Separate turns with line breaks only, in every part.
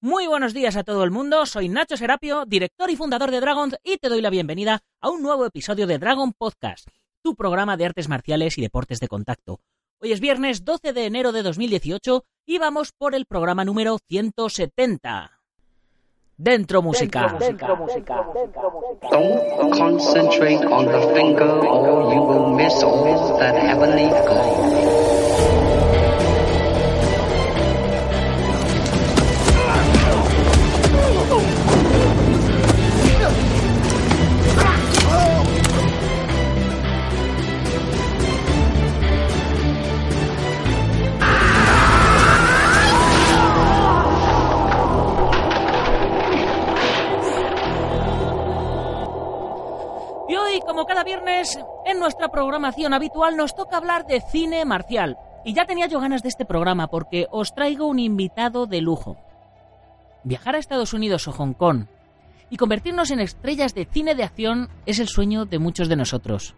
Muy buenos días a todo el mundo, soy Nacho Serapio, director y fundador de Dragons y te doy la bienvenida a un nuevo episodio de Dragon Podcast, tu programa de artes marciales y deportes de contacto. Hoy es viernes 12 de enero de 2018 y vamos por el programa número 170. Dentro música. Dentro música.
Don't concentrate on the finger or you will miss all that heavenly glow.
Hoy, como cada viernes, en nuestra programación habitual nos toca hablar de cine marcial. Y ya tenía yo ganas de este programa porque os traigo un invitado de lujo. Viajar a Estados Unidos o Hong Kong y convertirnos en estrellas de cine de acción es el sueño de muchos de nosotros.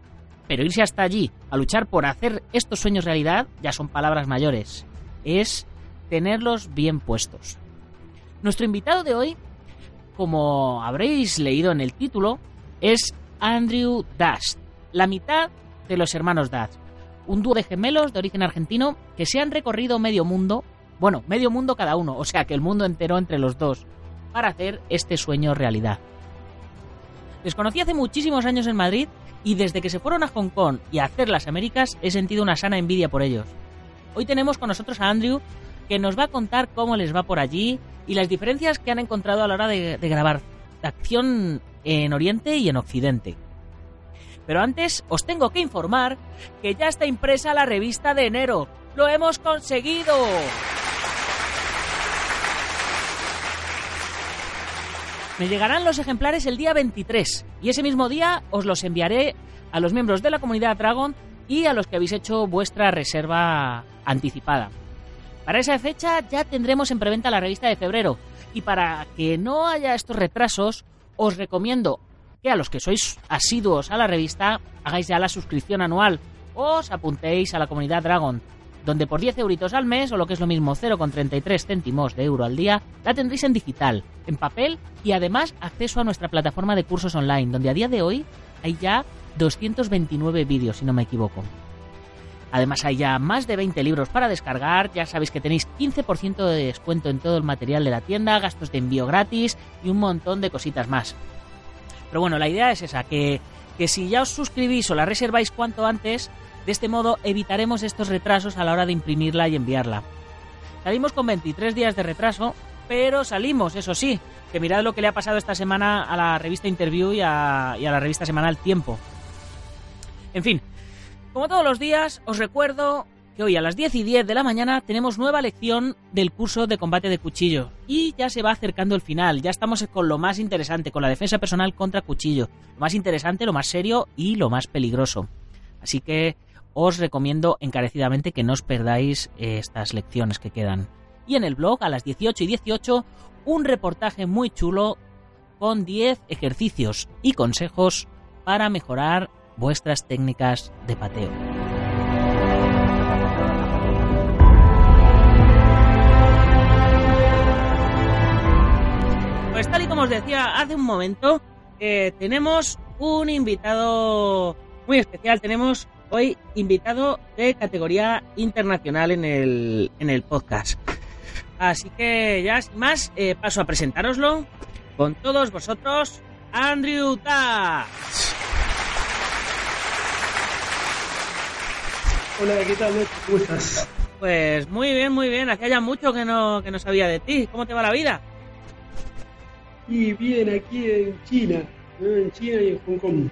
Pero irse hasta allí a luchar por hacer estos sueños realidad ya son palabras mayores. Es tenerlos bien puestos. Nuestro invitado de hoy, como habréis leído en el título, es Andrew Dust, la mitad de los hermanos Dust, un dúo de gemelos de origen argentino que se han recorrido medio mundo, bueno, medio mundo cada uno, o sea que el mundo entero entre los dos, para hacer este sueño realidad. Les conocí hace muchísimos años en Madrid y desde que se fueron a Hong Kong y a hacer las Américas he sentido una sana envidia por ellos. Hoy tenemos con nosotros a Andrew que nos va a contar cómo les va por allí y las diferencias que han encontrado a la hora de, de grabar acción en Oriente y en Occidente. Pero antes os tengo que informar que ya está impresa la revista de enero. ¡Lo hemos conseguido! Me llegarán los ejemplares el día 23 y ese mismo día os los enviaré a los miembros de la comunidad Dragon y a los que habéis hecho vuestra reserva anticipada. Para esa fecha ya tendremos en preventa la revista de febrero y para que no haya estos retrasos os recomiendo que a los que sois asiduos a la revista hagáis ya la suscripción anual o os apuntéis a la comunidad Dragon, donde por 10 euritos al mes, o lo que es lo mismo 0,33 céntimos de euro al día, la tendréis en digital, en papel y además acceso a nuestra plataforma de cursos online, donde a día de hoy hay ya 229 vídeos, si no me equivoco. Además hay ya más de 20 libros para descargar, ya sabéis que tenéis 15% de descuento en todo el material de la tienda, gastos de envío gratis y un montón de cositas más. Pero bueno, la idea es esa, que, que si ya os suscribís o la reserváis cuanto antes, de este modo evitaremos estos retrasos a la hora de imprimirla y enviarla. Salimos con 23 días de retraso, pero salimos, eso sí, que mirad lo que le ha pasado esta semana a la revista Interview y a, y a la revista semanal Tiempo. En fin, como todos los días, os recuerdo que hoy a las 10 y 10 de la mañana tenemos nueva lección del curso de combate de cuchillo. Y ya se va acercando el final, ya estamos con lo más interesante, con la defensa personal contra cuchillo. Lo más interesante, lo más serio y lo más peligroso. Así que os recomiendo encarecidamente que no os perdáis eh, estas lecciones que quedan. Y en el blog, a las 18 y 18, un reportaje muy chulo con 10 ejercicios y consejos para mejorar vuestras técnicas de pateo. Pues tal y como os decía hace un momento, eh, tenemos un invitado muy especial. Tenemos hoy invitado de categoría internacional en el, en el podcast. Así que ya sin más, eh, paso a presentároslo con todos vosotros, Andrew Tass.
Hola, ¿qué tal? ¿Cómo estás?
Pues muy bien, muy bien. Hacía ya mucho que no, que no sabía de ti. ¿Cómo te va la vida?
Y bien, aquí en China, ¿no? en China y en Hong Kong.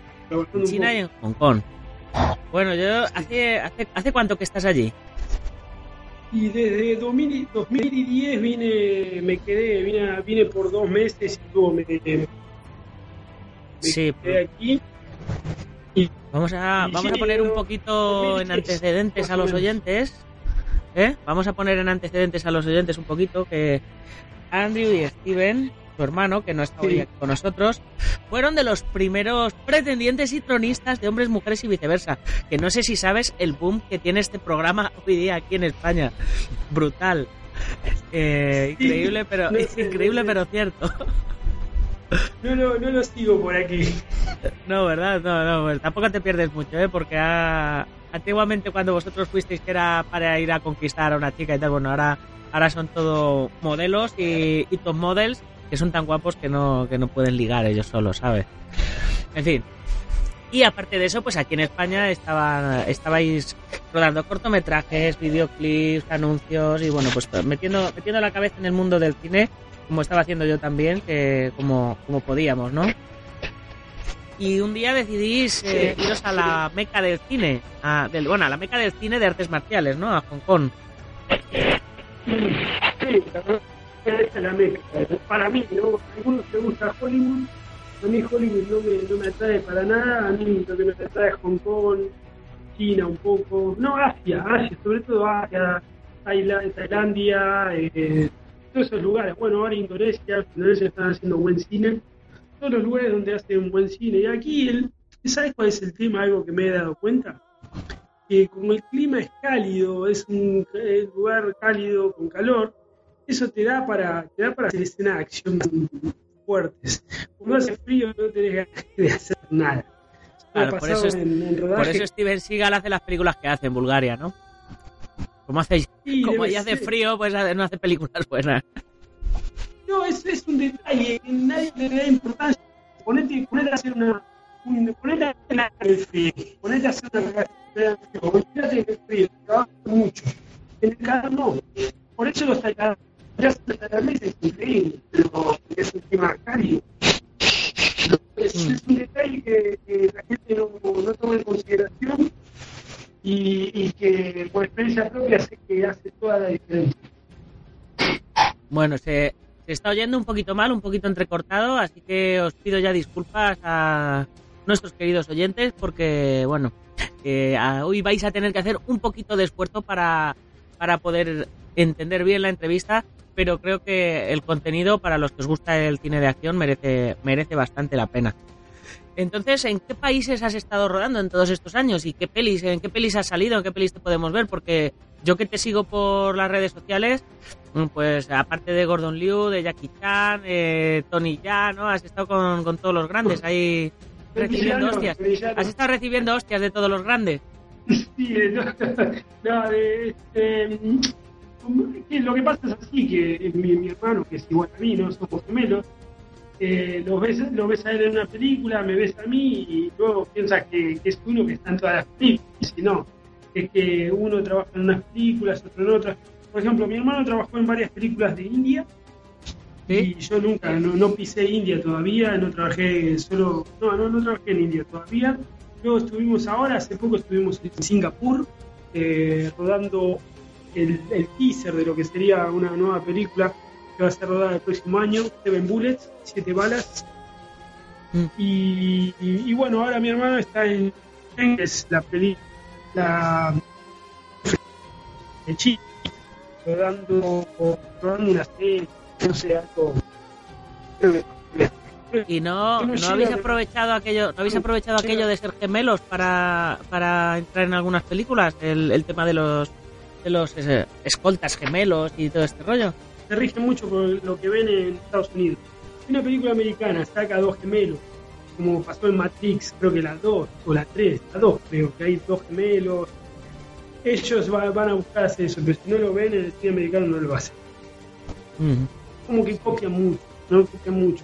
En China y en Hong Kong. Bueno, yo, hace, hace, ¿hace cuánto que estás allí?
Pues Y desde 2000 2010 vine, me quedé, vine, vine por dos meses y luego me, me
Sí,
quedé aquí.
Vamos a, vamos a poner un poquito en
2006,
antecedentes a los oyentes. ¿eh? Vamos a poner en antecedentes a los oyentes un poquito que Andrew y Steven, su hermano, que no está hoy aquí con nosotros, fueron de los primeros pretendientes y tronistas de hombres, mujeres y viceversa. Que no sé si sabes el boom que tiene este programa hoy día aquí en España. Brutal. Eh, increíble, pero
sé,
increíble, pero cierto.
No lo, no lo sigo por aquí.
No, ¿verdad? No, no, tampoco te pierdes mucho, ¿eh? Porque antiguamente cuando vosotros fuisteis que era para ir a conquistar a una chica y tal, bueno, ahora, ahora son todo modelos y, y top models que son tan guapos que no, que no pueden ligar ellos solos, ¿sabes? En fin. Y aparte de eso, pues aquí en España estaban, estabais rodando cortometrajes, videoclips, anuncios y bueno, pues metiendo, metiendo la cabeza en el mundo del cine, como estaba haciendo yo también, que como, como podíamos, ¿no? y un día decidís eh, iros a la meca del cine, a, del, bueno, a la meca del cine de artes marciales, ¿no? A Hong Kong.
Sí, la meca. Para mí, ¿no? A algunos les gusta Hollywood. A mí Hollywood no me, no me atrae para nada. A mí lo que me atrae es Hong Kong, China un poco. No, Asia, Asia, sobre todo Asia, Taila- Tailandia, eh, todos esos lugares. Bueno, ahora Indonesia, Indonesia están haciendo buen cine. Todos los lugares donde hacen buen cine. Y aquí, el, ¿sabes cuál es el tema? Algo que me he dado cuenta. Que como el clima es cálido, es un lugar cálido con calor, eso te da para te da para hacer escenas de acción fuertes. Cuando hace frío no tenés ganas de hacer nada.
Claro, por eso es-
en, en
Por eso Steven Seagal hace las películas que hace en Bulgaria, ¿no? Como hace,
Sí,
como ahí hace
ser.
frío, pues no hace películas buenas.
No, es, es un detalle, nadie le da importancia. Ponete, ponete a hacer una. un- Ponete a hacer una el frío, ponete a hacer una Fíjate que el frío, trabaja mucho. En el calor no. Por eso los tailandeses es increíble, pero es un tema cálido. Es, es un detalle que, que la gente no, no toma en consideración y, y que por experiencia propia hace que hace toda la diferencia.
Bueno, se, se está oyendo un poquito mal, un poquito entrecortado, así que os pido ya disculpas a nuestros queridos oyentes porque, bueno, eh, a- hoy vais a tener que hacer un poquito de esfuerzo para, para poder entender bien la entrevista, pero creo que el contenido para los que os gusta el cine de acción merece, merece bastante la pena. Entonces, ¿en qué países has estado rodando en todos estos años? ¿Y qué pelis, en qué pelis has salido? ¿En qué pelis te podemos ver? Porque yo que te sigo por las redes sociales, mm, pues aparte de Gordon Liu, de Jackie Chan, eh, Tony Jaa, ¿no? Has estado con, con todos los grandes ahí recibiendo
Villano,
hostias.
villano.
Has estado recibiendo hostias de todos los grandes.
Sí, eh, no, no, este, como que lo que pasa es así, que mi, mi hermano, que es igual a mí, no somos gemelos, eh, lo, ves, lo ves a él en una película, me ves a mí y luego piensas que, que es uno que está en todas las películas, y si no, es que uno trabaja en unas películas, otro en otras. Por ejemplo, mi hermano trabajó en varias películas de India y yo nunca, no, no pisé India todavía, no trabajé solo, no, no, no trabajé en India todavía. Luego estuvimos ahora, hace poco estuvimos en Singapur, eh, rodando el, el teaser de lo que sería una nueva película que va a ser rodada el próximo año, Seven Bullets, Siete Balas.
Mm.
Y, y- y bueno, ahora mi hermano está en, en es la película la, de Chile, rodando, rodando una serie, no sé, algo.
Y no,
no
habéis aprovechado aquello, no habéis aprovechado aquello de ser gemelos para, para entrar en algunas películas, el, el tema de los de los eh, escoltas gemelos y todo este rollo.
Se rige mucho por lo que ven en Estados Unidos. Si una película americana saca dos gemelos, como pasó en Matrix, creo que la 2 o la 3, la 2 creo que hay dos gemelos, ellos va- van a buscar hacer eso, pero si no lo ven en el cine americano no lo hacen. Como que copian mucho, no copian mucho.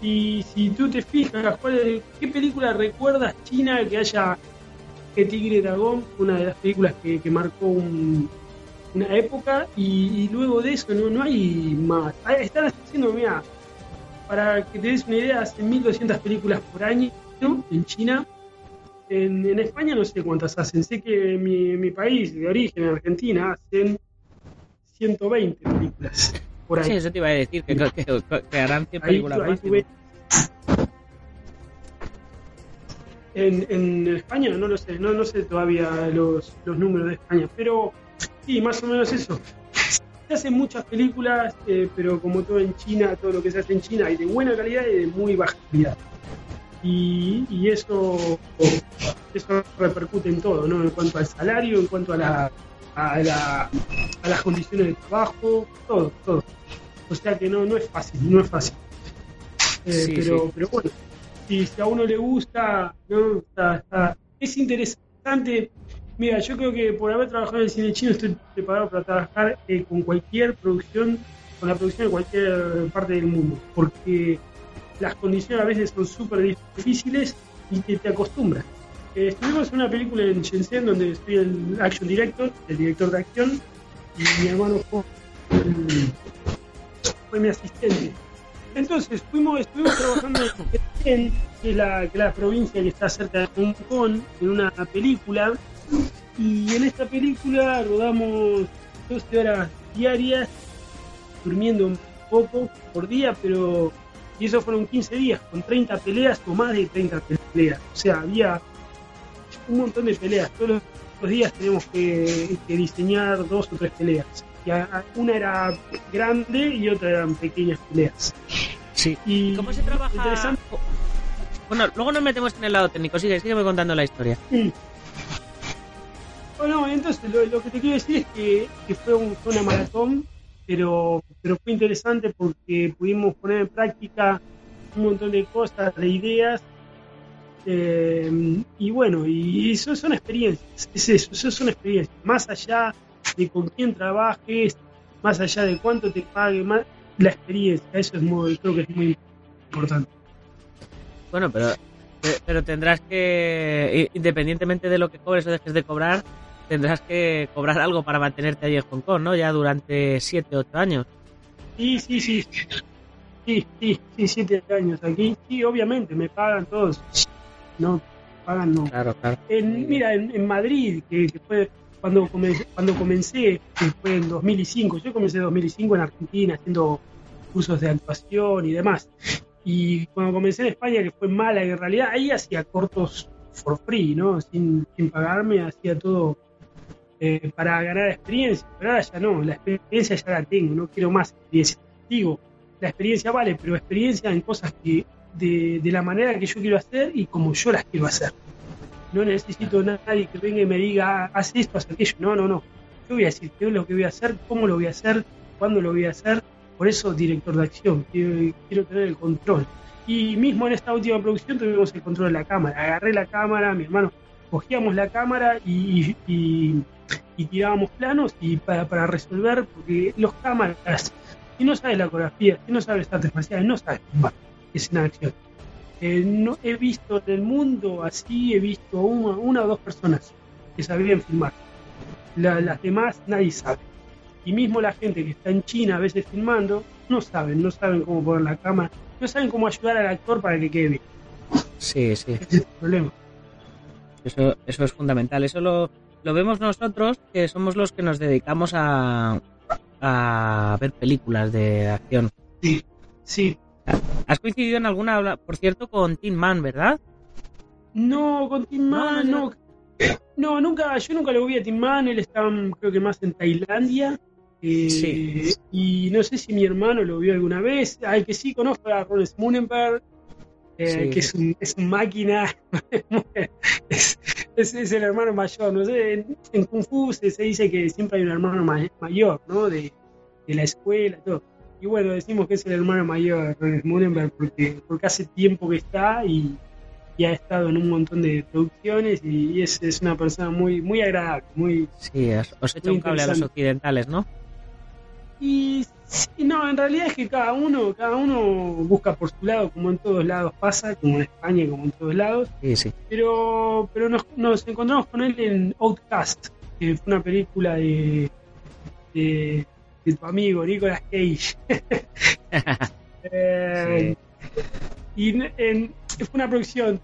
Y si tú te fijas, ¿cuál es- ¿qué película recuerdas China que haya que Tigre Dragón? Una de las películas que, que marcó un, una época y, y luego de eso no, no hay más. Ah, Están haciendo, mira, para que te des una idea, hacen 1200 películas por año en China. En, en España no sé cuántas hacen, sé que en mi, mi país de origen, en Argentina, hacen 120 películas por ahí.
Sí, eso te iba a decir, que, que, que- harán 100
Ahí
películas
ahí
más.
En, en España no lo sé, no, no sé todavía los, los números de España, pero sí, más o menos eso. Se hacen muchas películas, eh, pero como todo en China, todo lo que se hace en China hay de buena calidad y de muy baja calidad. Y, y eso, eso repercute en todo, ¿no? En cuanto al salario, en cuanto a, la, a, la- a las condiciones de trabajo, todo, todo. O sea que no, no es fácil, no es fácil. Eh,
Sí,
pero,
sí.
pero bueno, si, si a uno le gusta, ¿no? Está- está- es interesante. Mira, yo creo que por haber trabajado en el cine chino estoy preparado para trabajar eh, con cualquier producción, con la producción de cualquier parte del mundo, porque las condiciones a veces son súper difíciles y te acostumbras. Eh, estuvimos en una película en Shenzhen donde soy el action director, el director de acción, y mi hermano fue, fue mi asistente. Entonces fuimos, estuvimos trabajando en Shenzhen, que es la provincia que está cerca de Hong Kong, en una película, y en esta película rodamos 12 horas diarias, durmiendo un poco por día, pero y eso fueron 15 días, con 30 peleas o más de 30 peleas. O sea, había un montón de peleas. Todos los días teníamos que, que diseñar dos o tres peleas. Y a- a- una era grande y otra eran pequeñas peleas.
Sí.
Y
¿Cómo se trabaja?
Interesante.
Bueno, luego nos metemos en el lado técnico. Sigue, sígueme contando la historia.
Mm. Bueno, entonces lo, que te quiero decir es que, fue, un- fue una maratón, pero, pero fue interesante porque pudimos poner en práctica un montón de cosas, de ideas. eh, y bueno, y eso son experiencias, es eso, eso son experiencias. Más allá de con quién trabajes, más allá de cuánto te pague, más, la experiencia, eso es muy, creo que es muy importante.
Bueno, pero, pe- pero tendrás que, independientemente de lo que cobres o dejes de cobrar, tendrás que cobrar algo para mantenerte allí en Hong Kong, ¿no? Ya durante 7, 8 años.
Sí, sí, sí. Sí, sí, sí, siete años aquí. Sí, obviamente, me pagan todos. No, pagan no.
Claro, claro.
En, mira, en, en Madrid, que, que fue cuando comencé, cuando comencé, que fue en 2005, yo comencé en 2005 en Argentina haciendo cursos de actuación y demás. Y cuando comencé en España, que fue en Málaga, en realidad ahí hacía cortos for free, ¿no? Sin, sin pagarme, hacía todo eh, para ganar experiencia. Pero ahora ya no, la experiencia ya la tengo, no quiero más experiencia. Digo, la experiencia vale, pero experiencia en cosas que de, de la manera que yo quiero hacer y como yo las quiero hacer. No necesito nadie que venga y me diga, haz esto, haz aquello. No, no, no. Yo voy a decir qué es lo que voy a hacer, cómo lo voy a hacer, cuándo lo voy a hacer. Por eso, director de acción, quiero, quiero tener el control. Y mismo en esta última producción tuvimos el control de la cámara. Agarré la cámara, mi hermano, cogíamos la cámara y, y- y tirábamos planos y para, para resolver, porque los cámaras, si no sabes la coreografía, si no sabes artes marciales, no sabes filmar escena de acción. Eh, no, he visto en el mundo así, he visto una, una o dos personas que sabían filmar. La- las demás nadie sabe. Y mismo la gente que está en China a veces filmando, no saben, no saben cómo poner la cámara, no saben cómo ayudar al actor para que quede bien.
Sí, sí.
Ese es el problema.
Eso, eso es fundamental. Eso lo, lo vemos nosotros, que somos los que nos dedicamos a, a ver películas de acción.
Sí.
Has coincidido en alguna, por cierto, con Tin Man, ¿verdad?
No, con Tim Man,
No,
no. No, nunca, yo nunca lo vi a Tim Man, él está mm, creo que más en Tailandia. eh,
Sí.
Y no sé si mi hermano lo vio alguna vez. Al que sí conozco a Ron Smunenberg, eh,
Sí.
que es un, es un máquina. es, es- es el hermano mayor. No sé, en, en Kung Fu se, se dice que siempre hay un hermano ma- mayor, ¿no? De, de la escuela, todo. Y bueno, decimos que es el hermano mayor, Ron Smunenberg, porque, porque hace tiempo que está y y ha estado en un montón de producciones y, y es, es una persona muy muy agradable, muy
Sí, os, os echa un cable a los occidentales, ¿no?
y sí, no, en realidad es que cada uno cada uno busca por su lado, como en todos lados pasa, como en España, como en todos lados,
Sí, sí.
pero pero nos, nos encontramos con él en Outcast, que fue una película de de, de tu amigo Nicolas Cage. Eh, Y en- en- fue una producción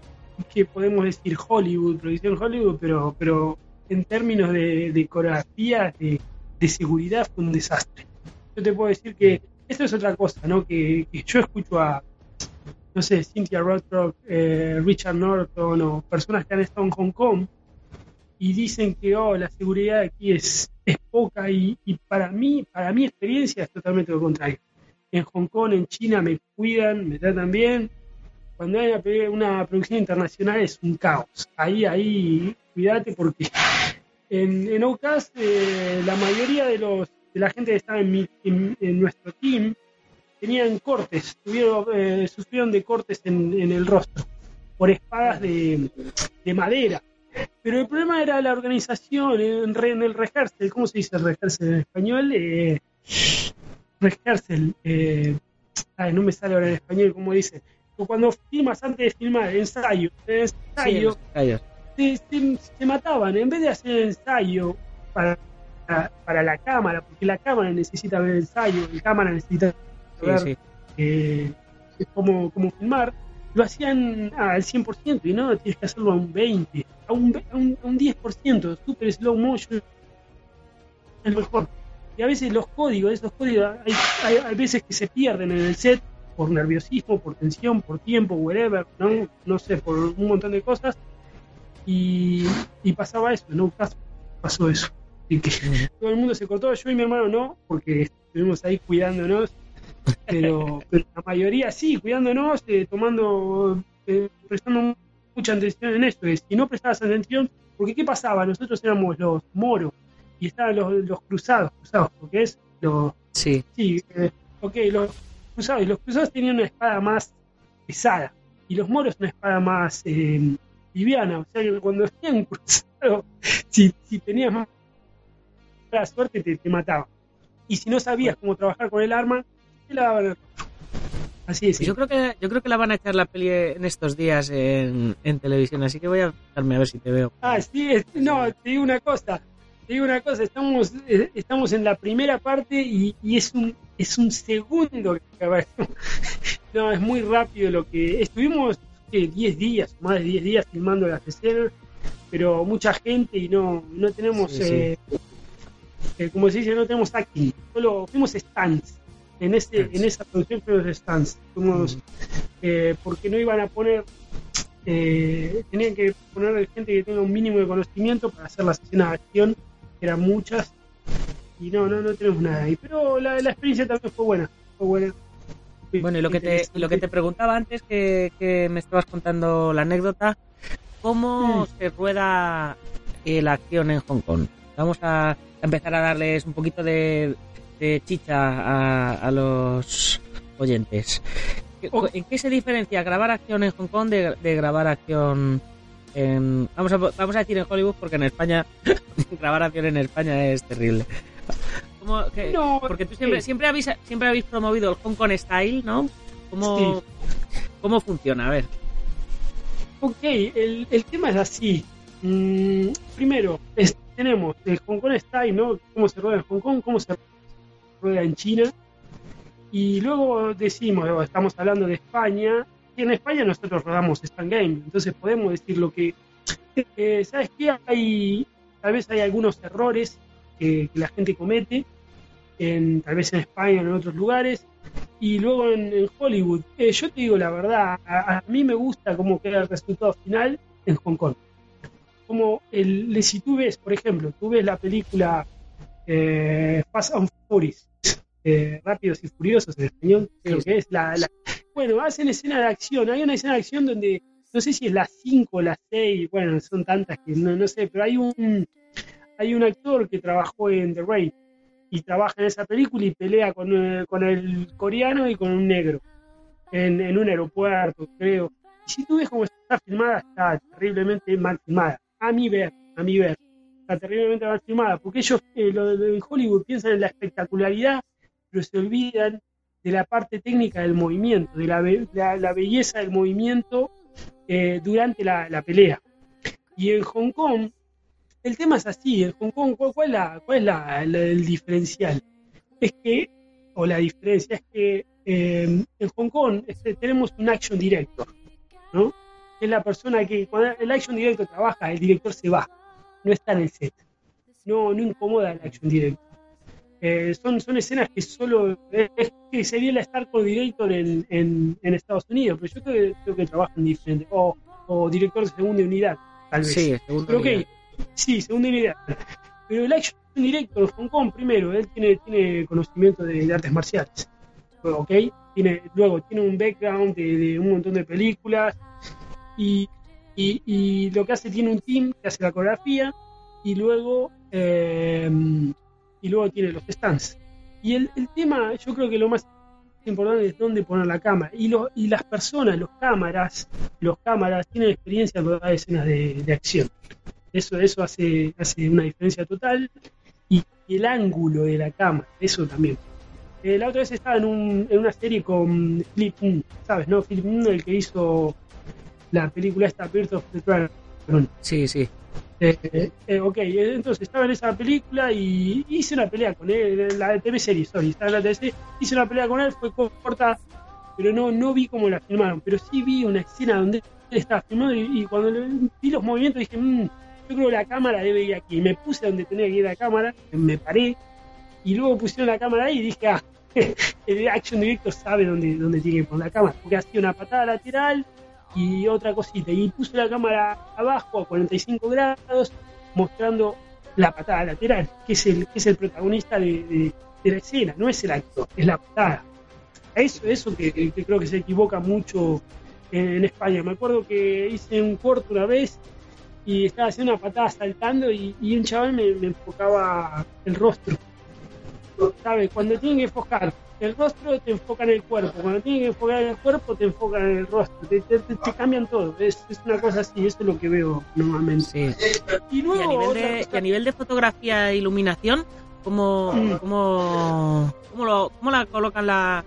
que podemos decir Hollywood, producción Hollywood, pero, pero en términos de, de coreografía, de, de seguridad fue un desastre. Yo te puedo decir que esto es otra cosa, ¿no? Que, que yo escucho a, no sé, Cynthia Rothrock, eh, Richard Norton o personas que han estado en Hong Kong y dicen que oh, la seguridad aquí es, es poca y, y para mí, para mi experiencia es totalmente lo contrario. En Hong Kong, en China me cuidan, me tratan bien. Cuando hay una producción internacional es un caos. Ahí, ahí, cuídate porque en, en Outcast eh, la mayoría de los de la gente que estaba en, mi- en- en nuestro team tenían cortes, tuvieron, eh, sufrieron de cortes en, en el rostro por espadas de, de madera. Pero el problema era la organización en, en el rehearsal. ¿Cómo se dice rehearsal en español? Eh, rehearsal. Eh, ay, no me sale ahora en español cómo dice. Cuando filmas antes de filmar, ensayo. En
Sí,
ensayo
ensayos.
se, se- se mataban. En vez de hacer ensayo para, para la cámara, porque la cámara necesita ver ensayo, la cámara necesita
Sí,
ver
sí.
eh, cómo, cómo filmar, lo hacían al 100% y no, tienes que hacerlo a un 20%, a un, a un, a un 10%, super slow motion, es mejor. Y a veces los códigos, esos códigos, hay, hay, hay veces que se pierden en el set por nerviosismo, por tensión, por tiempo, whatever, ¿no? no sé, por un montón de cosas. Y, y pasaba eso, no pasó eso. Que todo el mundo se cortó, yo y mi hermano no, porque estuvimos ahí cuidándonos pero, pero la mayoría sí, cuidándonos, eh, tomando, eh, prestando mucha atención en esto. Si no prestabas atención, porque ¿qué pasaba? Nosotros éramos los moros y estaban los, los cruzados, cruzados, porque es los,
Sí,
sí, eh, ok, los cruzados, y los cruzados tenían una espada más pesada y los moros una espada más eh, liviana, o sea que cuando tenían un cruzado, si, si tenías más mala suerte te, te mataba. Y si no sabías cómo trabajar con el arma, te la daban. Así es.
Yo creo que yo creo que la van a echar la peli en estos días en, en televisión, así que voy a fijarme a ver si te veo.
Ah, sí, es- no, te digo una cosa. Te digo una cosa, estamos, eh, estamos en la primera parte y, y es un es un segundo que. No, es muy rápido lo que. Estuvimos ¿qué? 10 días, más de 10 días filmando las escenas, pero mucha gente y no, no tenemos,
Sí, sí.
Eh, como se dice, no tenemos acting, solo fuimos stands. En, este, en esa producción fuimos stands, fuimos, eh, porque no iban a poner eh, tenían que poner gente que tenga un mínimo de conocimiento para hacer las escenas de acción, que eran muchas, y no, no, no tenemos nada ahí. Pero la, la experiencia también fue buena, fue buena. Fue
Bueno, y lo que te, lo que te preguntaba antes, que, que me estabas contando la anécdota, ¿cómo se rueda eh, la acción en Hong Kong? Vamos a empezar a darles un poquito de, de chicha a, a los oyentes. ¿Qué-
Oh.
¿En qué se diferencia grabar acción en Hong Kong de, de grabar acción en... Vamos a, vamos a decir en Hollywood porque en España grabar acción en España es terrible. ¿Cómo que-
No,
porque tú siempre,
sí.
siempre, habéis, siempre habéis promovido el Hong Kong Style, ¿no? ¿Cómo, ¿Cómo funciona? A ver.
Ok, el, el tema es así. Mm, primero, tenemos el Hong Kong Style, ¿no? Cómo se rueda en Hong Kong, cómo se rueda en China. Y luego decimos, estamos hablando de España, y en España nosotros rodamos Stand Game, entonces podemos decir lo que... eh, ¿Sabes qué? Hay, tal vez hay algunos errores que, la gente comete, en, tal vez en España o en otros lugares, y luego en, en Hollywood. Eh, yo te digo la verdad, a, a mí me gusta cómo queda el resultado final en Hong Kong. Como el, si tú ves, por ejemplo, tú ves la película eh, Fast and Furious, eh, Rápidos y Furiosos en español, creo que es la, la- Bueno, hacen escena de acción. Hay una escena de acción donde, no sé si es la 5 o la 6, bueno, son tantas que no, no sé, pero hay un, hay un actor que trabajó en The Raid y trabaja en esa película y pelea con, eh, con el coreano y con un negro en, en un aeropuerto, creo. Y si tú ves cómo está filmada, está terriblemente mal filmada. A mi ver, a mi ver. Está terriblemente mal filmada, porque ellos eh, lo de en Hollywood piensan en la espectacularidad, pero se olvidan de la parte técnica del movimiento, de la, la, belleza del movimiento eh, durante la, pelea. Y en Hong Kong, el tema es así, en Hong Kong, ¿cuál, cuál es, la, cuál es la- el diferencial? Es que, o la diferencia es que eh, en Hong Kong este, tenemos un action director, ¿no? Que es la persona que cuando el action director trabaja, el director se va, no está en el set. No, no incomoda el action director. Eh, son, son escenas que solo es que sería la Star Director en, en, en, Estados Unidos, pero yo creo que, creo que trabajan diferente. O, o director de segunda unidad, tal vez.
Sí, segunda unidad.
sí, segunda unidad. Pero el Action Director Hong Kong, primero, él tiene, tiene conocimiento de, de artes marciales. ¿Ok? Tiene, luego tiene un background de, de un montón de películas y, y, lo que hace tiene un team que hace la coreografía y luego eh, y luego tiene los stands. Y el, tema, yo creo que lo más importante es dónde poner la cámara. Y, lo, y las personas, los cámaras, los cámaras tienen experiencia en dar escenas de, de, acción. Eso, eso hace, hace una diferencia total. Y, el ángulo de la cámara, eso también. Eh, la otra vez estaba en, un, en una serie con Philip ¿sabes? ¿No? Philip el que hizo la película esta Birth of the Dragon.
Sí, sí.
Eh, eh, ok, entonces estaba en esa película y hice una pelea con él, la TV serie, sorry, estaba en la TV serie, hice una pelea con él, fue corta, pero no, no vi cómo la filmaron, pero sí vi una escena donde él estaba filmando y, y cuando le, vi los movimientos dije, mmm, yo creo que la cámara debe ir aquí, me puse donde tenía que ir la cámara, me paré y luego pusieron la cámara ahí y dije, ah, el action director sabe dónde, dónde tiene que poner la cámara, porque hacía una patada lateral y otra cosita. Y puse la cámara abajo a 45 grados, mostrando la patada lateral, que es el, que es el protagonista de, la escena, no es el actor, es la patada. Eso, eso que, creo que se equivoca mucho en, España. Me acuerdo que hice un corto una vez y estaba haciendo una patada saltando y, un chaval me, enfocaba el rostro. ¿Sabes? Cuando tienen que enfocar el rostro te enfoca en el cuerpo, cuando tienen que enfocar en el cuerpo te enfocan en el rostro, te, te, te, te cambian todo, es, es, una cosa así, eso es lo que veo normalmente.
Sí. Y, luego, y, a nivel de, cosa... y, a nivel de, fotografía e iluminación, ¿cómo, mm. cómo, cómo, lo, cómo la colocan la,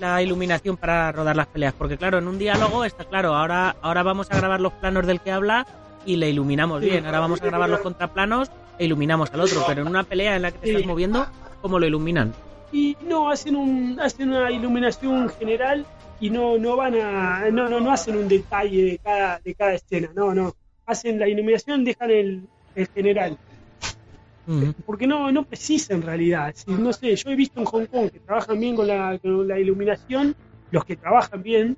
la iluminación para rodar las peleas? Porque claro, en un diálogo está claro, ahora, ahora vamos a grabar los planos del que habla y le iluminamos bien, ahora vamos a grabar los contraplanos e iluminamos al otro, pero en una pelea en la que te estás moviendo, ¿cómo lo iluminan?
Y no hacen un hacen una iluminación general y no no van a no no no hacen un detalle de cada de cada escena no no. Hacen la iluminación dejan el, el general. Uh -huh. porque no no precisa en realidad. Si, no sé yo he visto en Hong Kong que trabajan bien con la, con la iluminación los que trabajan bien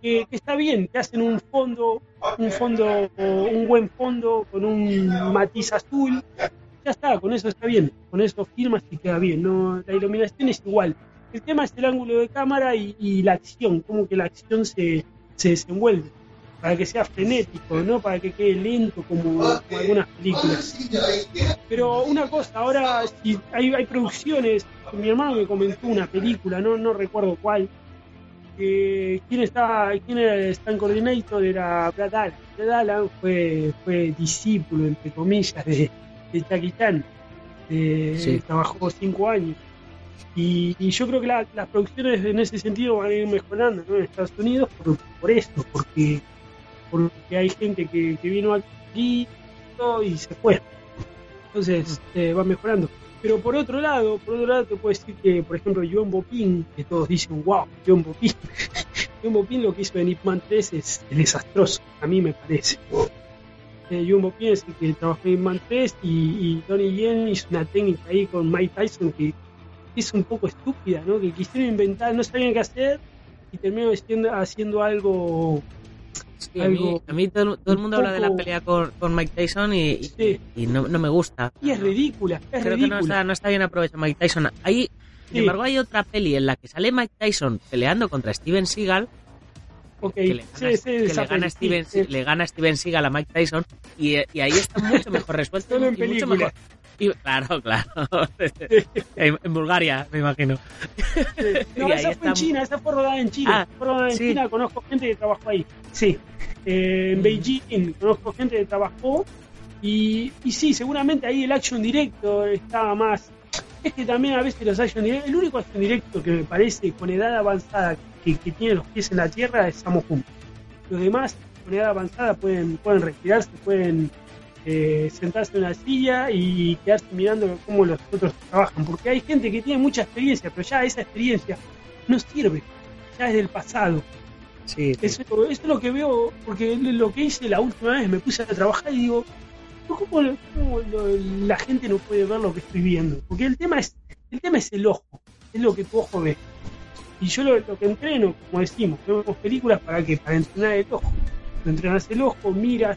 que, que, está bien que hacen un fondo un fondo un buen fondo con un matiz azul ya está, con eso está bien, con eso filmas y queda bien, no, la iluminación es igual. El tema es el ángulo de cámara y, y la acción, como que la acción se, se, desenvuelve, para que sea frenético, no para que quede lento como, como algunas películas. Pero una cosa, ahora si hay, hay producciones, mi hermano me comentó una película, no, no recuerdo cuál, eh, quién está quién está en coordinator era Brad Allan. Brad Allan fue, fue discípulo, entre comillas, de, de Taquistán. Eh, sí. Trabajó cinco años. Y, y yo creo que la, las producciones en ese sentido van a ir mejorando ¿no? en Estados Unidos por, por esto, porque, porque hay gente que, que vino aquí y se fue. Entonces eh, va mejorando. Pero por otro lado, por otro lado te puedo decir que, por ejemplo, John Bopin, que todos dicen, wow, John Bopin. John Bopin lo que hizo en Ip Man 3 es, es desastroso, a mí me parece eh, Jumbo piensa que trabajó en Man 3 y, y Tony Yen hizo una técnica ahí con Mike Tyson que es un poco estúpida, ¿no? Que quisieron inventar, no sabían qué hacer y terminaron haciendo, haciendo algo.
Sí, algo a mí, a mí todo, todo, el mundo habla de la pelea con, con Mike Tyson y, sí. y, no, no, me gusta.
Y es ridícula. Es
Creo
ridícula.
que no está, no está bien aprovechado Mike Tyson. Hay, sin embargo, hay otra peli en la que sale Mike Tyson peleando contra Steven Seagal
Okay.
que, le gana, Steven, Seagal a Mike Tyson y, y ahí está mucho mejor resuelto
en
mucho mejor. Y, claro, claro. en, en, Bulgaria, me imagino.
No, esa fue está... en China, esa fue rodada en China. Ah, fue rodada en China, conozco gente que trabajó ahí. Sí. Eh, en Beijing conozco gente que trabajó y, y sí, seguramente ahí el action directo estaba más es que también a veces los action directo, el único action directo que me parece con edad avanzada que, que tiene los pies en la tierra es Samo Hum. Los demás con edad avanzada pueden, pueden retirarse, pueden eh, sentarse en una silla y quedarse mirando cómo los otros trabajan, porque hay gente que tiene mucha experiencia, pero ya esa experiencia no sirve, ya es del pasado.
Sí, sí.
Eso, eso es lo que veo, porque lo que hice la última vez, me puse a trabajar y digo, ¿cómo, lo- cómo lo- la gente no puede ver lo que estoy viendo? Porque el tema es el tema es el ojo, es lo que tu ojo ve. Y yo lo, que entreno, como decimos, vemos películas para qué? Para entrenar el ojo. Entrenas el ojo, miras,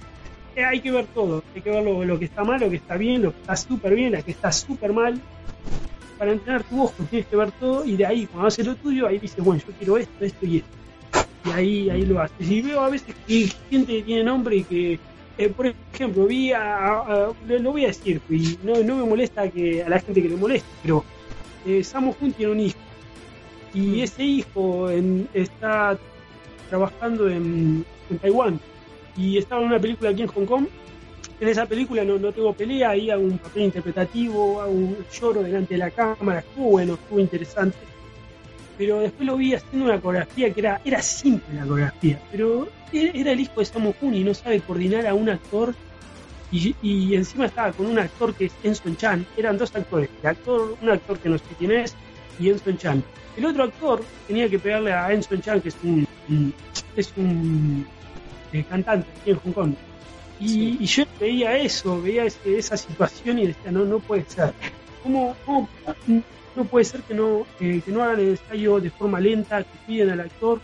eh, hay que ver todo, hay que ver lo, que está mal, lo que está bien, lo que está súper bien, lo que está súper mal. Para entrenar tu ojo tienes que ver todo y de ahí, cuando haces lo tuyo, ahí dices, bueno, yo quiero esto, esto y esto. Y ahí, ahí lo haces. Y veo a veces que gente que tiene nombre y que, eh, por ejemplo, vi a, a- lo, voy a decir, y no, no me molesta que a la gente que le moleste, pero eh, Sammo Hung tiene un hijo. Y ese hijo en- está trabajando en, en Taiwán. Y estaba en una película aquí en Hong Kong. En esa película no, no tengo pelea, ahí hago un papel interpretativo, hago un lloro delante de la cámara, estuvo bueno, estuvo interesante. Pero después lo vi haciendo una coreografía que era, era simple la coreografía, pero era era el hijo de Sammo Hung y no sabe coordinar a un actor y, y encima estaba con un actor que es Enson Chan, eran dos actores, el actor, un actor que no sé quién es y Enson Chan. El otro actor tenía que pegarle a Enson Chan, que es un, es un eh, cantante aquí en Hong Kong. Y,
Sí.
y yo veía eso, veía ese- esa situación y decía, no, no puede ser. ¿Cómo, cómo no puede ser que no, eh, que no hagan el ensayo de forma lenta, que piden al actor?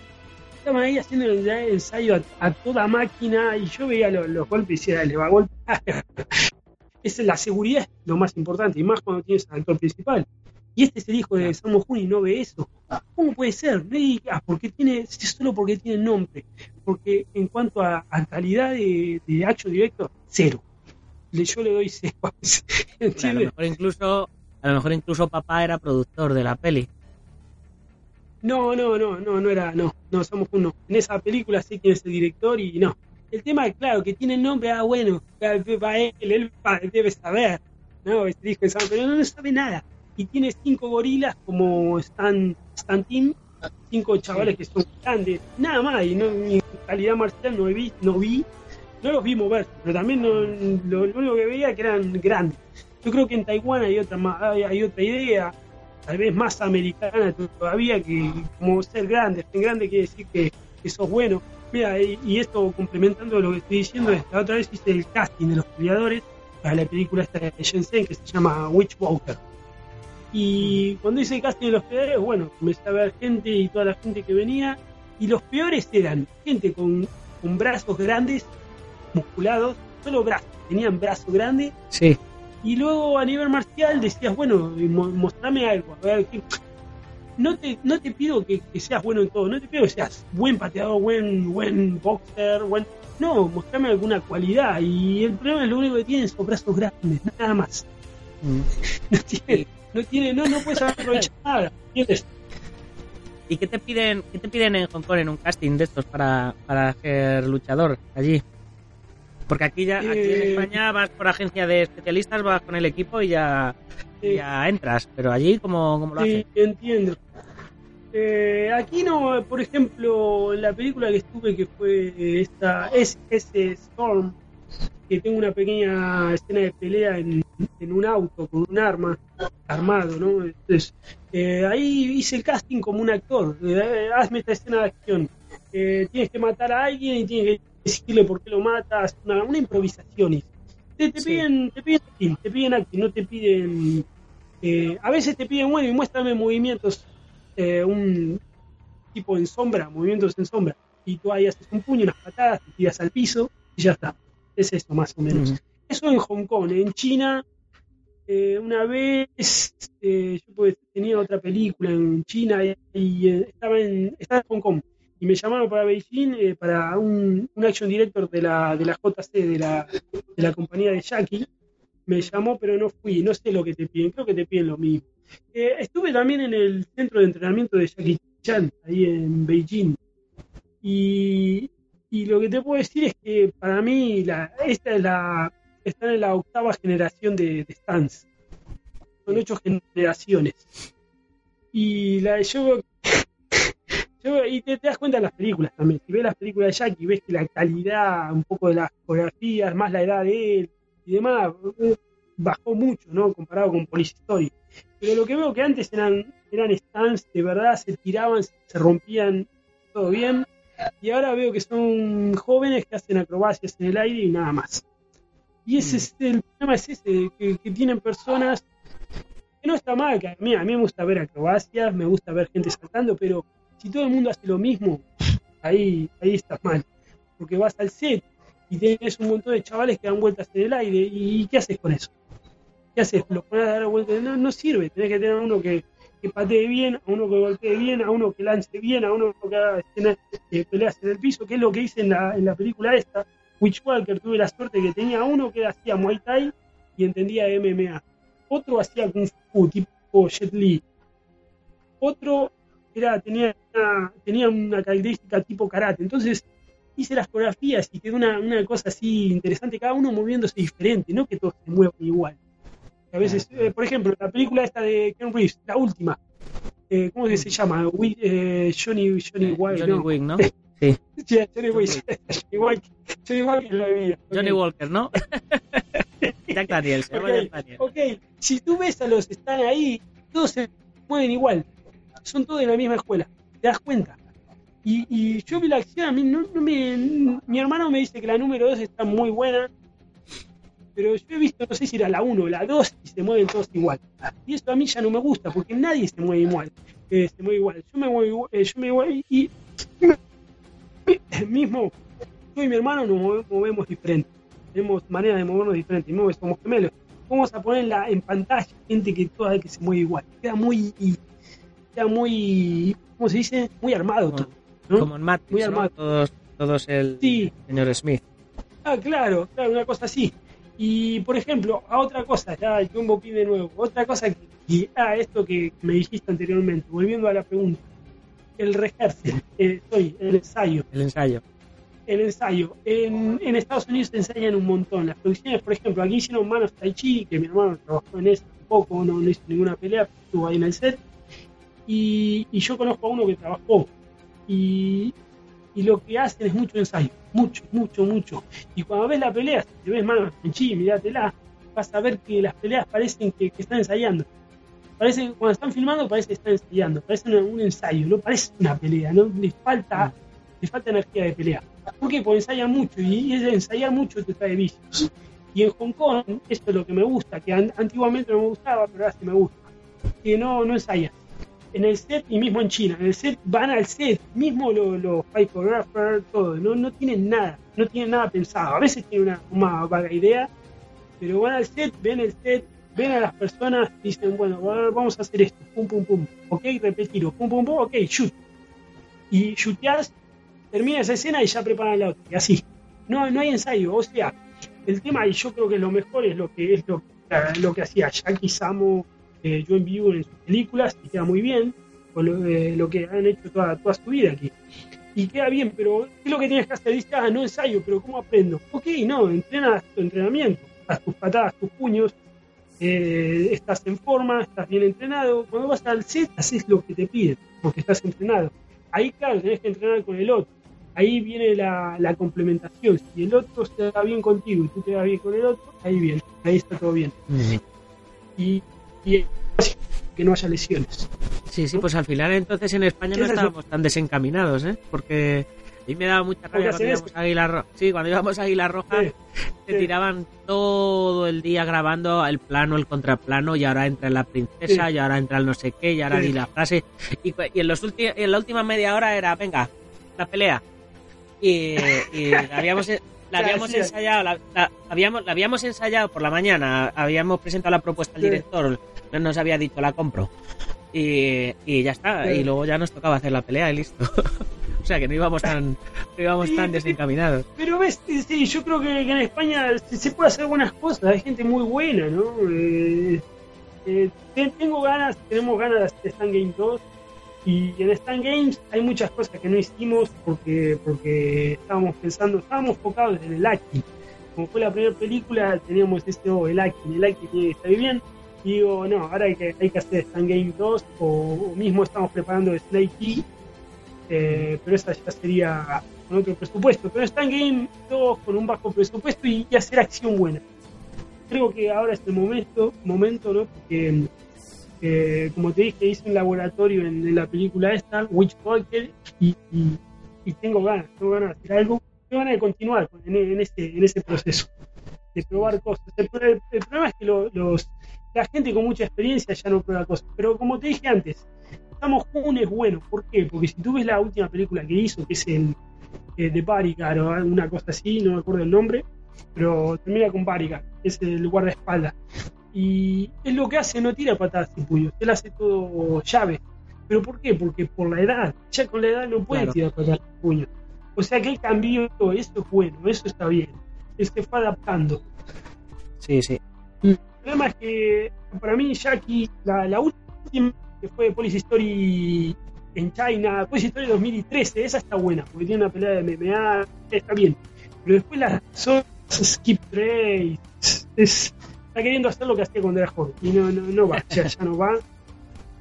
Estaban ahí haciendo el ensayo a, a toda máquina y yo veía los, los golpes y decía, le va a golpear. es la seguridad es lo más importante, y más cuando tienes al actor principal. Y este es el hijo de Sammo Hung y no ve eso. ¿Cómo puede ser? No digas, porque tiene, solo porque tiene nombre. Porque en cuanto a, a calidad de, de action director, cero. Le- Yo le doy cero.
A lo mejor incluso, a lo mejor incluso papá era productor de la peli.
No, no, no, no, no era, no, no, somos uno. En esa película sé quién es el director y no. El tema es claro que tiene nombre, ah, bueno, va él, él debe saber, ¿no? Este disco de Sam, pero no, no sabe nada. Y tiene cinco gorilas como Stan, Stan Team, cinco chavales que son grandes, nada más, y no, ni en calidad marcial no vi, no vi, no los vi moverse, pero también no, lo, lo único que veía que eran grandes. Yo creo que en Taiwán hay otra, hay, hay otra idea, tal vez más americana todavía, que como ser grande, ser grande quiere decir que, que sos bueno. Mira, y, y esto complementando lo que estoy diciendo, es, la otra vez hice el casting de los peleadores para la película esta de Shenzhen que se llama Witchwalker. Y cuando hice casting de los peleadores, bueno, comencé a ver gente y toda la gente que venía, y los peores eran gente con, con brazos grandes, musculados, solo brazos, tenían brazos grandes,
Sí.
y luego a nivel marcial decías, bueno, y mo- mostrame algo. A ver, ¿qué- no, te, no te pido que, que seas bueno en todo, no te pido que seas buen pateador, buen, buen boxer, buen... No, mostrame alguna cualidad. Y el problema es lo único que tienen son brazos grandes, nada más. No tiene, no, tiene, no, no puedes aprovechar nada. ¿entiendes?
¿Y qué te piden, qué te piden en Hong Kong en un casting de estos para, para ser luchador allí? Porque aquí ya, aquí en
Eh,
España vas por agencia de especialistas, vas con el equipo y ya,
Sí.
ya entras. Pero allí, ¿cómo, cómo lo
Sí,
haces?
entiendo. Eh, aquí no, por ejemplo, en la película que estuve, que fue esta, es ese Storm, que tengo una pequeña escena de pelea en, en un auto con un arma armado, ¿no? Entonces, eh, ahí hice el casting como un actor. Eh, hazme esta escena de acción. Eh, tienes que matar a alguien y tienes que decirle por qué lo matas. Una, una improvisación. Te, te
Sí.
piden, te piden acting, te piden acting, no te piden a veces te piden, bueno, y muéstrame movimientos, un tipo en sombra, movimientos en sombra, y tú ahí haces un puño, unas patadas, te tiras al piso y ya está. Es esto más o menos.
Ujú.
Eso en Hong Kong. En China, eh, una vez eh, yo pues, tenía otra película en China y, y, eh, estaba, en, estaba en Hong Kong. Y me llamaron para Beijing eh, para un, un action director de la, de la JC, de la, de la compañía de Jackie. Me llamó, pero no fui. No sé lo que te piden. Creo que te piden lo mismo. Eh, estuve también en el centro de entrenamiento de Jackie Chan, ahí en Beijing. Y, y lo que te puedo decir es que para mí la, esta es la están en la octava generación de, de. Son ocho generaciones. Y la yo, yo- y te, das cuenta en las películas también. Si ves las películas de Jackie, ves que la calidad, un poco de las coreografías, más la edad de él y demás, eh, bajó mucho, ¿no? Comparado con Police Story. Pero lo que veo que antes eran, eran stands, de verdad, se tiraban, se rompían, todo bien. Y ahora veo que son jóvenes que hacen acrobacias en el aire y nada más. Y ese es el problema es ese, que, que tienen personas que no está mal, que a mí, a mí me gusta ver acrobacias, me gusta ver gente saltando, pero si todo el mundo hace lo mismo, ahí, ahí estás mal. Porque vas al set y tienes un montón de chavales que dan vueltas en el aire, ¿y qué haces con eso? ¿Qué haces? ¿Lo pones a dar vueltas? No, no sirve, tenés que tener uno que, que patee bien, a uno que golpee bien, a uno que lance bien, a uno que haga escenas, eh, peleas en el piso, que es lo que hice en la, en la película esta, Witchwalker, tuve la suerte que tenía uno que hacía Muay Thai y entendía MMA. Otro hacía Kung Fu, tipo Jet Li. Otro era, tenía, una, tenía una característica tipo karate. Entonces hice las coreografías y quedó una, una cosa así interesante, cada uno moviéndose diferente, no que todos se muevan igual. A veces, eh, por ejemplo, la película esta de Ken Reeves, la última, eh, ¿cómo que se llama? Wi- eh, Johnny, Johnny White,
Johnny
¿no?
Wick, ¿no? Sí.
Johnny White, Johnny White, Johnny la vida.
Walker, ¿no? Jack Daniels, se llama
Ok,
Jack Daniels.
ok, si tú ves a los que están ahí, todos se mueven igual. Son todos de la misma escuela. ¿Te das cuenta? Y, y yo vi la acción, a mí no, no me. Mi hermano me dice que la número 2 está muy buena. Pero yo he visto, no sé si era la 1 o la 2, y se mueven todos igual. Y eso a mí ya no me gusta, porque nadie se mueve igual. Eh, se mueve igual. Yo me muevo igual, eh, yo me muevo y. mismo, yo y mi hermano nos move- movemos diferente. Tenemos maneras de movernos diferentes. Mismo somos gemelos. Vamos a ponerla en pantalla, gente que toda que se mueve igual. Queda muy. Queda muy. ¿Cómo se dice? Muy armado todo. ¿no?
Como en Matrix,
Muy
¿no?
armado.
Todos, todos el
Sí.
señor Smith.
Ah, claro, claro, una cosa así. Y por ejemplo, a otra cosa, ya Jumbo pide de nuevo, otra cosa que, y, ah, esto que me dijiste anteriormente, volviendo a la pregunta, el rehearsal, eh, soy el ensayo,
El ensayo.
el ensayo. En, en Estados Unidos se ensayan un montón. Las producciones, por ejemplo, aquí hicieron Manos Tai Chi, que mi hermano trabajó en eso un poco, no, no hizo ninguna pelea, estuvo ahí en el set. Y, y yo conozco a uno que trabajó. Y, y lo que hacen es mucho ensayo, mucho, mucho, mucho. Y cuando ves la pelea, si te ves Manos Tai Chi, mirátela, vas a ver que las peleas parecen que, que están ensayando. Parece, cuando están filmando parece que están ensayando, parece un ensayo, no parece una pelea, no les falta, les falta energía de pelea. ¿Por qué? Porque ensayan mucho y ese ensayar mucho te trae vicios. Y en Hong Kong, esto es lo que me gusta, que an- antiguamente no me gustaba, pero ahora sí me gusta, que no, no ensayan. En el set y mismo en China, en el set van al set, mismo los lo todo, no, no tienen nada, no tienen nada pensado. A veces tienen una, una vaga idea, pero van al set, ven el set, ven a las personas, dicen, bueno, vamos a hacer esto, pum, pum, pum, ok, repetirlo, pum, pum, pum, ok, shoot. Y shooteás, termina esa escena y ya preparan la otra, y así. No, no hay ensayo, o sea, el tema, y yo creo que lo mejor es lo que es lo, lo que hacía Jackie Samo, eh, Joe View en sus películas, y queda muy bien, con lo, eh, lo que han hecho toda, toda su vida aquí. Y queda bien, pero ¿qué es lo que tienes que hacer? Dices, ah, no ensayo, pero ¿cómo aprendo? Ok, no, entrenas tu entrenamiento, haz tus patadas, tus puños, eh, estás en forma, estás bien entrenado. Cuando vas al set, haces lo que te piden, porque estás entrenado. Ahí, claro, tenés que entrenar con el otro. Ahí viene la, la complementación. Si el otro se da bien contigo y tú te das bien con el otro, ahí bien, ahí está todo bien. Y, y que no haya lesiones.
Sí, sí, pues al final entonces en España no estábamos tan desencaminados, ¿eh? Porque a mí me daba mucha rabia cuando íbamos a Águila Roja. Sí, cuando íbamos a Águila Roja
Sí,
te
sí.
tiraban todo el día grabando el plano, el contraplano, y ahora entra la princesa,
Sí.
y ahora entra el no sé qué, y ahora di la frase. Y, y en, los en la última media hora era, venga, la pelea. Y, habíamos, la habíamos ensayado, la, la- habíamos, la habíamos ensayado por la mañana, habíamos presentado la propuesta al
Sí.
director, no nos había dicho la compro. Y, y ya está,
Sí.
y luego ya nos tocaba hacer la pelea y listo. o sea que no íbamos tan, no íbamos tan desencaminados.
Pero ves, sí, yo creo que, en España se, puede hacer buenas cosas, hay gente muy buena, ¿no? Eh, eh, te- tengo ganas, tenemos ganas de Stan Game 2 y en Stan Games hay muchas cosas que no hicimos porque porque estábamos pensando, estábamos enfocados en el acting. Como fue la primera película, teníamos este, oh, el acting, el acting tiene que estar bien. Y digo, no, ahora hay que, hay que hacer Stan Game 2 o, o mismo estamos preparando Snake Key eh, pero esa ya sería con otro presupuesto. Pero Stan Game 2 con un bajo presupuesto y, y hacer acción buena. Creo que ahora es el momento, momento ¿no? Porque, eh, como te dije, hice un laboratorio en, en la película esta, Witchwalker, y, y, y tengo ganas, tengo ganas de hacer algo, tengo ganas de continuar con- en, en ese, en proceso. De probar cosas. El, el- el problema es que lo- los, la gente con mucha experiencia ya no prueba cosas. Pero como te dije antes, Estamos Jun es bueno. ¿Por qué? Porque si tú ves la última película que hizo, que es el eh, de Bodyguard o una cosa así, no me acuerdo el nombre, pero termina con que es el guardaespaldas. Y es lo que hace, no tira patadas y puños, él hace todo llave. ¿Pero por qué? Porque por la edad, ya con la edad no puede
Claro.
tirar patadas y puños. O sea que él cambió, eso es bueno, eso está bien. Él se fue adaptando.
Sí, sí.
El problema es que para mí Jackie, la, la última que fue Police Story en China, Police Story 2013, esa está buena, porque tiene una pelea de MMA, está bien. Pero después las otras, Skip Trace, es, está queriendo hacer lo que hacía cuando era joven, y no, no, no va, ya, ya no va.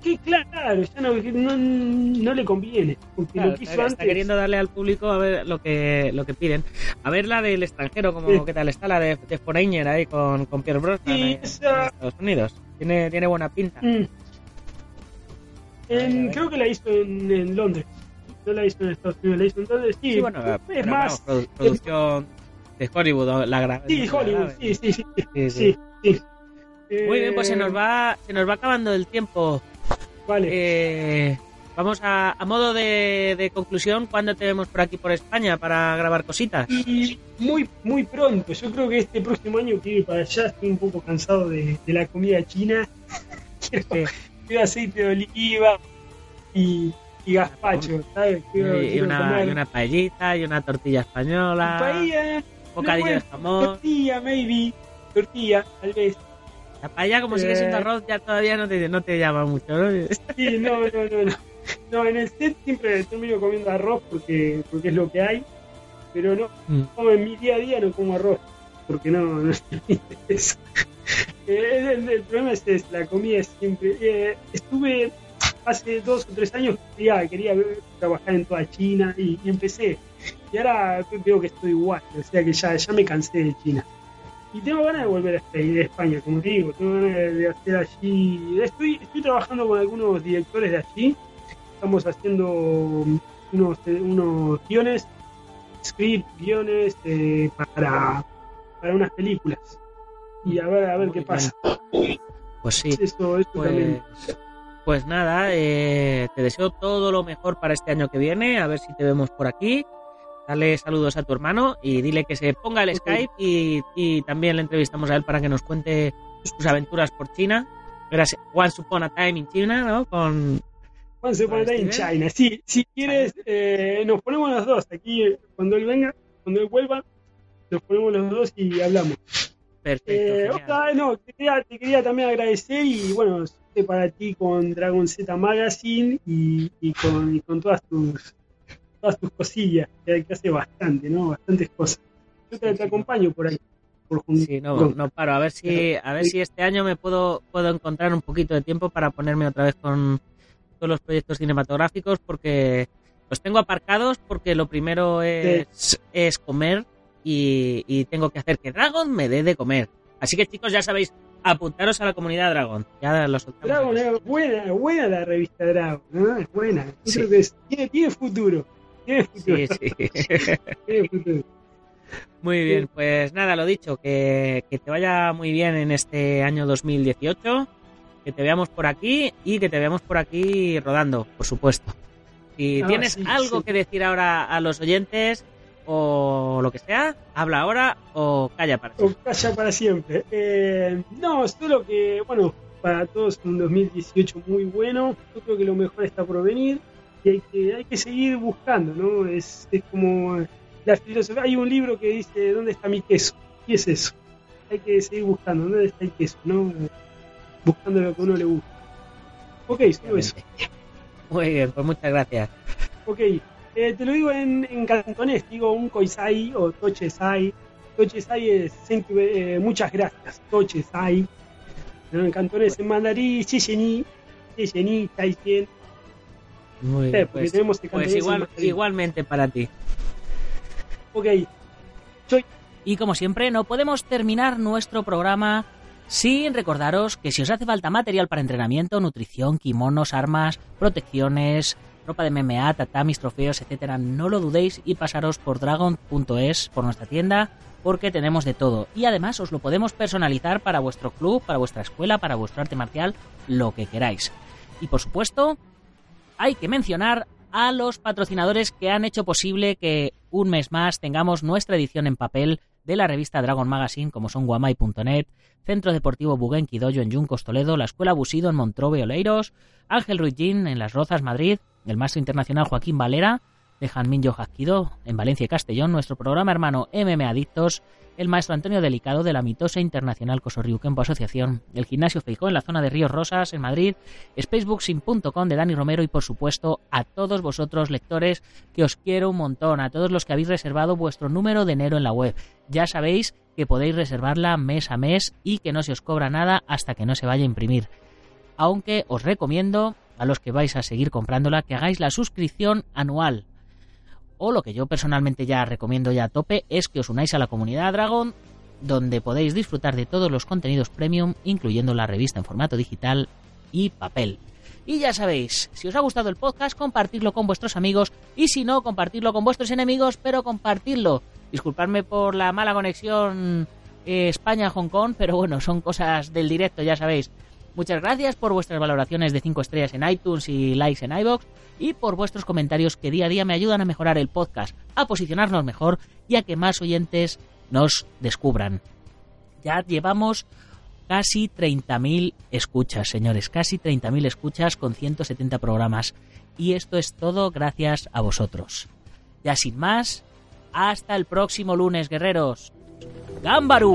Que claro, ya no, no, no le conviene, porque
Claro,
lo que hizo
está,
antes...
está queriendo darle al público a ver lo que lo que piden. A ver la del extranjero, como
Sí.
qué tal está la de, de Foreigner ahí con, con Pierre Brosnan
Sí,
ahí en Estados Unidos. Tiene, tiene buena pinta.
Mm. En- creo que la hizo en, en Londres. No la hizo en Estados Unidos, la hizo en Londres. Sí,
Sí, bueno,
es más.
vamos, producción de Hollywood, la gra-
sí, Hollywood,
grave.
sí, sí, sí.
Sí, sí.
Sí.
Muy bien, pues se
Eh,
nos va se nos va acabando el tiempo.
Vale.
Eh, vamos a, a modo de, de conclusión, ¿cuándo te vemos por aquí por España para grabar cositas?
Y muy, muy pronto. Yo creo que este próximo año quiero ir para allá. Estoy un poco cansado de, de la comida china. Quiero,
Sí.
quiero aceite de oliva y, y gazpacho, ¿sabes? Quiero,
Y,
quiero
una,
comer
y una paellita y una tortilla española,
paella,
bocadillo
no,
de jamón.
tortilla, maybe. Tortilla, tal vez.
La paella, como sigue siendo
Eh.
arroz, ya todavía no te, no te llama mucho, ¿no?
Sí, no, no, no, no. No, en el set siempre termino comiendo arroz porque, porque es lo que hay, pero no,
Mm.
como en mi día a día no como arroz, porque no, no interesa. Eh, el, el problema es, es la comida es siempre. eh, estuve hace dos o tres años, quería, quería trabajar en toda China y, y empecé. Y ahora veo que estoy igual, o sea que ya, ya me cansé de China. Y tengo ganas de volver a España, a España, como te digo, tengo ganas de, hacer allí. Estoy, estoy trabajando con algunos directores de allí, estamos haciendo unos, eh, unos guiones, script, guiones eh, para, para unas películas. Y a ver, a ver
Muy
qué
bien.
pasa.
Pues sí.
Eso, eso también.
Pues, pues nada, eh, te deseo todo lo mejor para este año que viene, a ver si te vemos por aquí. Dale saludos a tu hermano y dile que se ponga el. Skype y, y también le entrevistamos a él para que nos cuente sus aventuras por China. Era Once Upon a Time in China, ¿no? Con,
Once Upon a Time in. China. Sí, si quieres, eh, nos ponemos los dos aquí. Cuando él venga, cuando él vuelva, nos ponemos los dos y hablamos.
perfecto.
Eh, otra- no, te quería, te quería también agradecer y bueno, para ti con Dragon Z Magazine y, y con, y con todas tus todas tus cosillas, que, que hace bastante, ¿no? Bastantes cosas. Yo te, te acompaño por ahí. Por
Sí, no, no paro. A ver si, a ver si este año me puedo, puedo encontrar un poquito de tiempo para ponerme otra vez con todos los proyectos cinematográficos porque los tengo aparcados porque lo primero es, es comer y, y tengo que hacer que Dragon me dé de comer. Así que chicos, ya sabéis, apuntaros a la comunidad Dragon. Ya lo soltamos.
Dragon es buena, buena la revista Dragon, ¿no? Es buena. Yo
Sí.
creo que es- tiene, tiene futuro.
Sí, sí. Muy bien, pues nada, lo dicho, que, que te vaya muy bien en este año 2018, que te veamos por aquí y que te veamos por aquí rodando, por supuesto. Si
Ah,
tienes
sí,
algo
sí.
que decir ahora a los oyentes o lo que sea, habla ahora o calla para
O
siempre.
calla para siempre. Eh, no, solo que, bueno, para todos un 2018 muy bueno. Yo creo que lo mejor está por venir y hay que, hay que seguir buscando, ¿no? Es, es como la filosofía. Hay un libro que dice: ¿Dónde está mi queso? Y es eso. Hay que seguir buscando, ¿dónde está el queso? ¿no? Buscando lo que a uno le gusta. Ok, solo eso.
Muy bien, pues muchas gracias.
Ok, eh, te lo digo en, en cantonés, digo un koisai o tochesai. Tochesai es eh, muchas gracias, tochesai. En cantonés, en mandarín, shisheni, shisheni, taisien.
Muy bien, pues, pues igual, igualmente para ti.
Ok,
Y como siempre, no podemos terminar nuestro programa sin recordaros que si os hace falta material para entrenamiento, nutrición, kimonos, armas, protecciones, ropa de MMA, tatamis, trofeos, etcétera, no lo dudéis y pasaros por dragon.es, por nuestra tienda, porque tenemos de todo. Y además os lo podemos personalizar para vuestro club, para vuestra escuela, para vuestro arte marcial, lo que queráis. Y por supuesto, hay que mencionar a los patrocinadores que han hecho posible que un mes más tengamos nuestra edición en papel de la revista Dragon Magazine, como son guamay.net, Centro Deportivo Buguenqui en Juncos Toledo, la Escuela Busido en Montrove Oleiros, Ángel Ruiz en Las Rozas Madrid, el maestro internacional Joaquín Valera, de Janminho Jasquido en Valencia y Castellón, nuestro programa hermano MM Adictos, el maestro Antonio Delicado de la mitosa internacional Cosorriuquempo Asociación, el gimnasio Feijó en la zona de Ríos Rosas, en Madrid, spacebooksin.com de Dani Romero y por supuesto a todos vosotros lectores que os quiero un montón, a todos los que habéis reservado vuestro número de enero en la web. Ya sabéis que podéis reservarla mes a mes y que no se os cobra nada hasta que no se vaya a imprimir. Aunque os recomiendo a los que vais a seguir comprándola que hagáis la suscripción anual o lo que yo personalmente ya recomiendo ya a tope es que os unáis a la comunidad Dragon, donde podéis disfrutar de todos los contenidos premium, incluyendo la revista en formato digital y papel. Y ya sabéis, si os ha gustado el podcast, compartirlo con vuestros amigos y si no, compartirlo con vuestros enemigos, pero compartirlo. Disculpadme por la mala conexión eh, España-Hong Kong, pero bueno, son cosas del directo, ya sabéis. Muchas gracias por vuestras valoraciones de 5 estrellas en iTunes y likes en iBox y por vuestros comentarios que día a día me ayudan a mejorar el podcast, a posicionarnos mejor y a que más oyentes nos descubran. Ya llevamos casi 30.000 escuchas, señores, casi 30.000 escuchas con 170 programas. Y esto es todo gracias a vosotros. Ya sin más, hasta el próximo lunes, guerreros. ¡Gámbaru!